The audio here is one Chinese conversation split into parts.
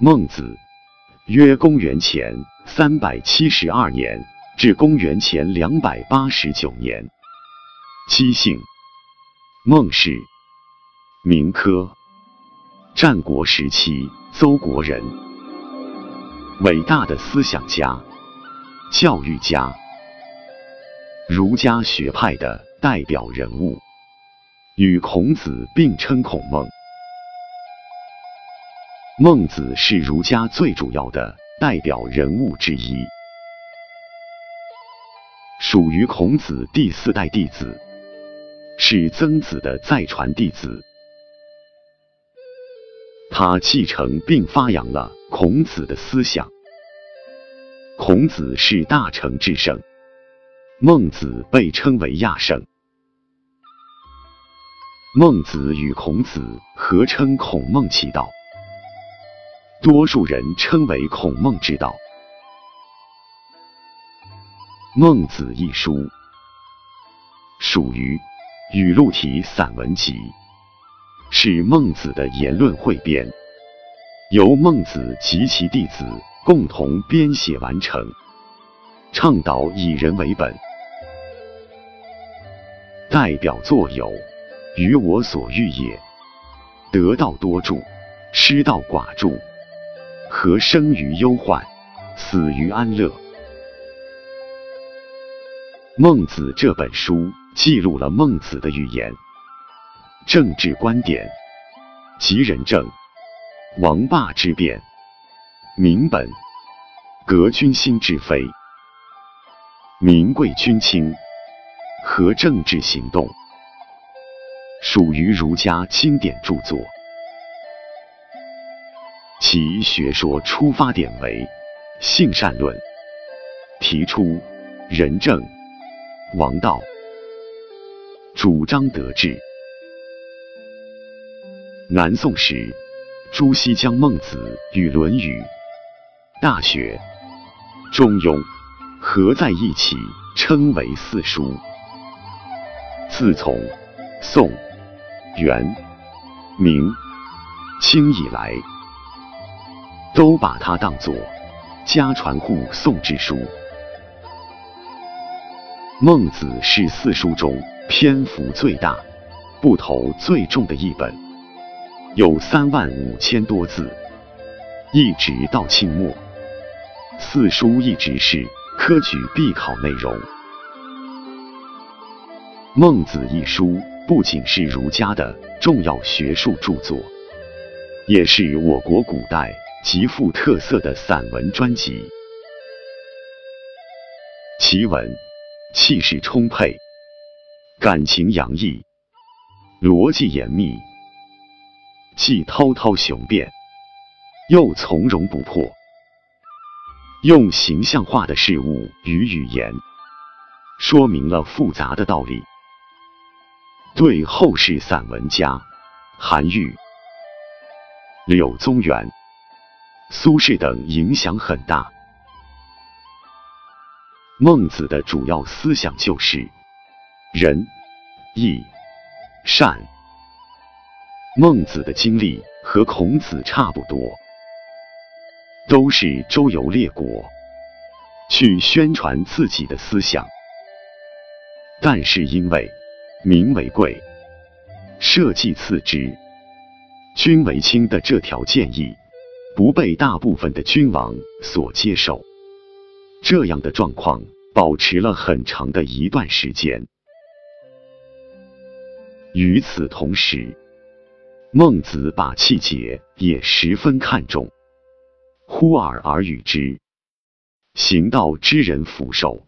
孟子，约公元前三百七十二年至公元前两百八十九年，姬姓，孟氏，名轲，战国时期邹国人，伟大的思想家、教育家，儒家学派的代表人物，与孔子并称孔孟。孟子是儒家最主要的代表人物之一，属于孔子第四代弟子，是曾子的再传弟子。他继承并发扬了孔子的思想。孔子是大成至圣，孟子被称为亚圣。孟子与孔子合称孔孟其道。多数人称为孔孟之道。《孟子》一书属于语录体散文集，是孟子的言论汇编，由孟子及其弟子共同编写完成，倡导以人为本。代表作有：于我所欲也，得道多助，失道寡助。何生于忧患，死于安乐？孟子这本书记录了孟子的语言、政治观点，及人政、王霸之变、民本、革军心之非、民贵君轻和政治行动，属于儒家经典著作。其学说出发点为性善论，提出仁政、王道，主张德治。南宋时，朱熹将孟子与《论语》《大学》《中庸》合在一起，称为四书。自从宋、元、明、清以来。都把它当作家传户送之书。孟子是四书中篇幅最大、部头最重的一本，有三万五千多字，一直到清末，四书一直是科举必考内容。孟子一书不仅是儒家的重要学术著作，也是我国古代。极富特色的散文专辑，其文气势充沛，感情洋溢，逻辑严密，既滔滔雄辩，又从容不迫，用形象化的事物与语言，说明了复杂的道理，对后世散文家韩愈、柳宗元。苏轼等影响很大。孟子的主要思想就是仁、义、善。孟子的经历和孔子差不多，都是周游列国，去宣传自己的思想。但是因为民为贵，社稷次之，君为轻的这条建议。不被大部分的君王所接受，这样的状况保持了很长的一段时间。与此同时，孟子把气节也十分看重。呼尔而与之，行道之人福寿；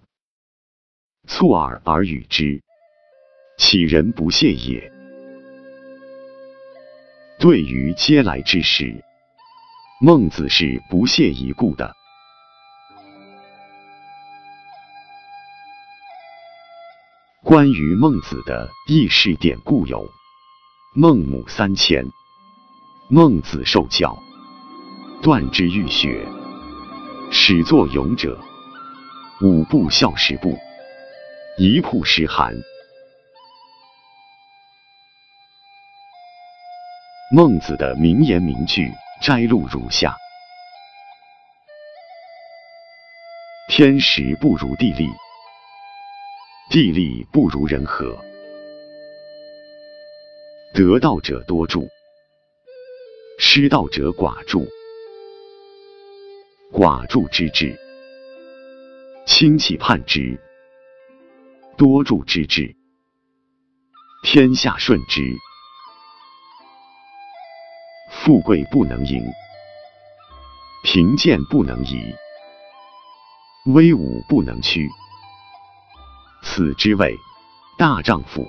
促尔而与之，岂人不屑也？对于嗟来之食。孟子是不屑一顾的。关于孟子的轶事典故有：孟母三迁，孟子受教，断之欲学，始作俑者，五步笑十步，一曝十寒。孟子的名言名句摘录如下：天时不如地利，地利不如人和。得道者多助，失道者寡助。寡助之至，亲戚畔之；多助之至，天下顺之。富贵不能淫，贫贱不能移，威武不能屈。此之谓大丈夫。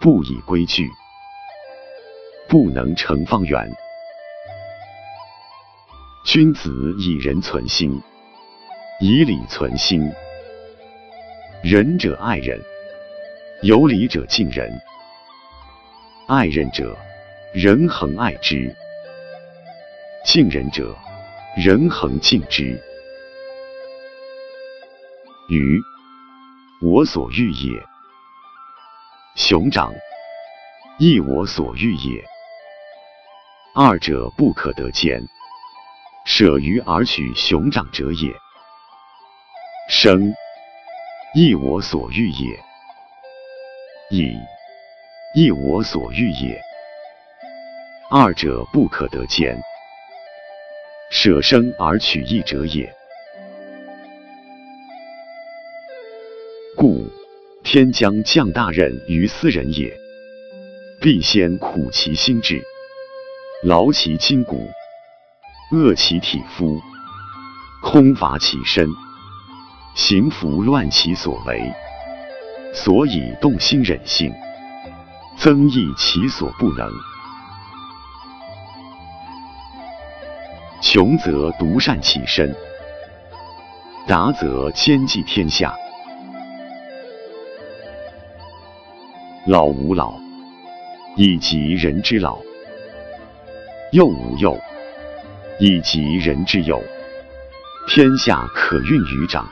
不以规矩，不能成方圆。君子以仁存心，以礼存心。仁者爱人，有礼者敬人。爱人者，人恒爱之；敬人者，人恒敬之。鱼，我所欲也；熊掌，亦我所欲也。二者不可得兼。舍鱼而取熊掌者也。生，亦我所欲也；义，亦我所欲也。二者不可得兼。舍生而取义者也。故天将降大任于斯人也，必先苦其心志，劳其筋骨。饿其体肤，空乏其身，行拂乱其所为，所以动心忍性，增益其所不能。穷则独善其身，达则兼济天下。老吾老以及人之老，幼吾幼。以及人之幼，天下可运于掌。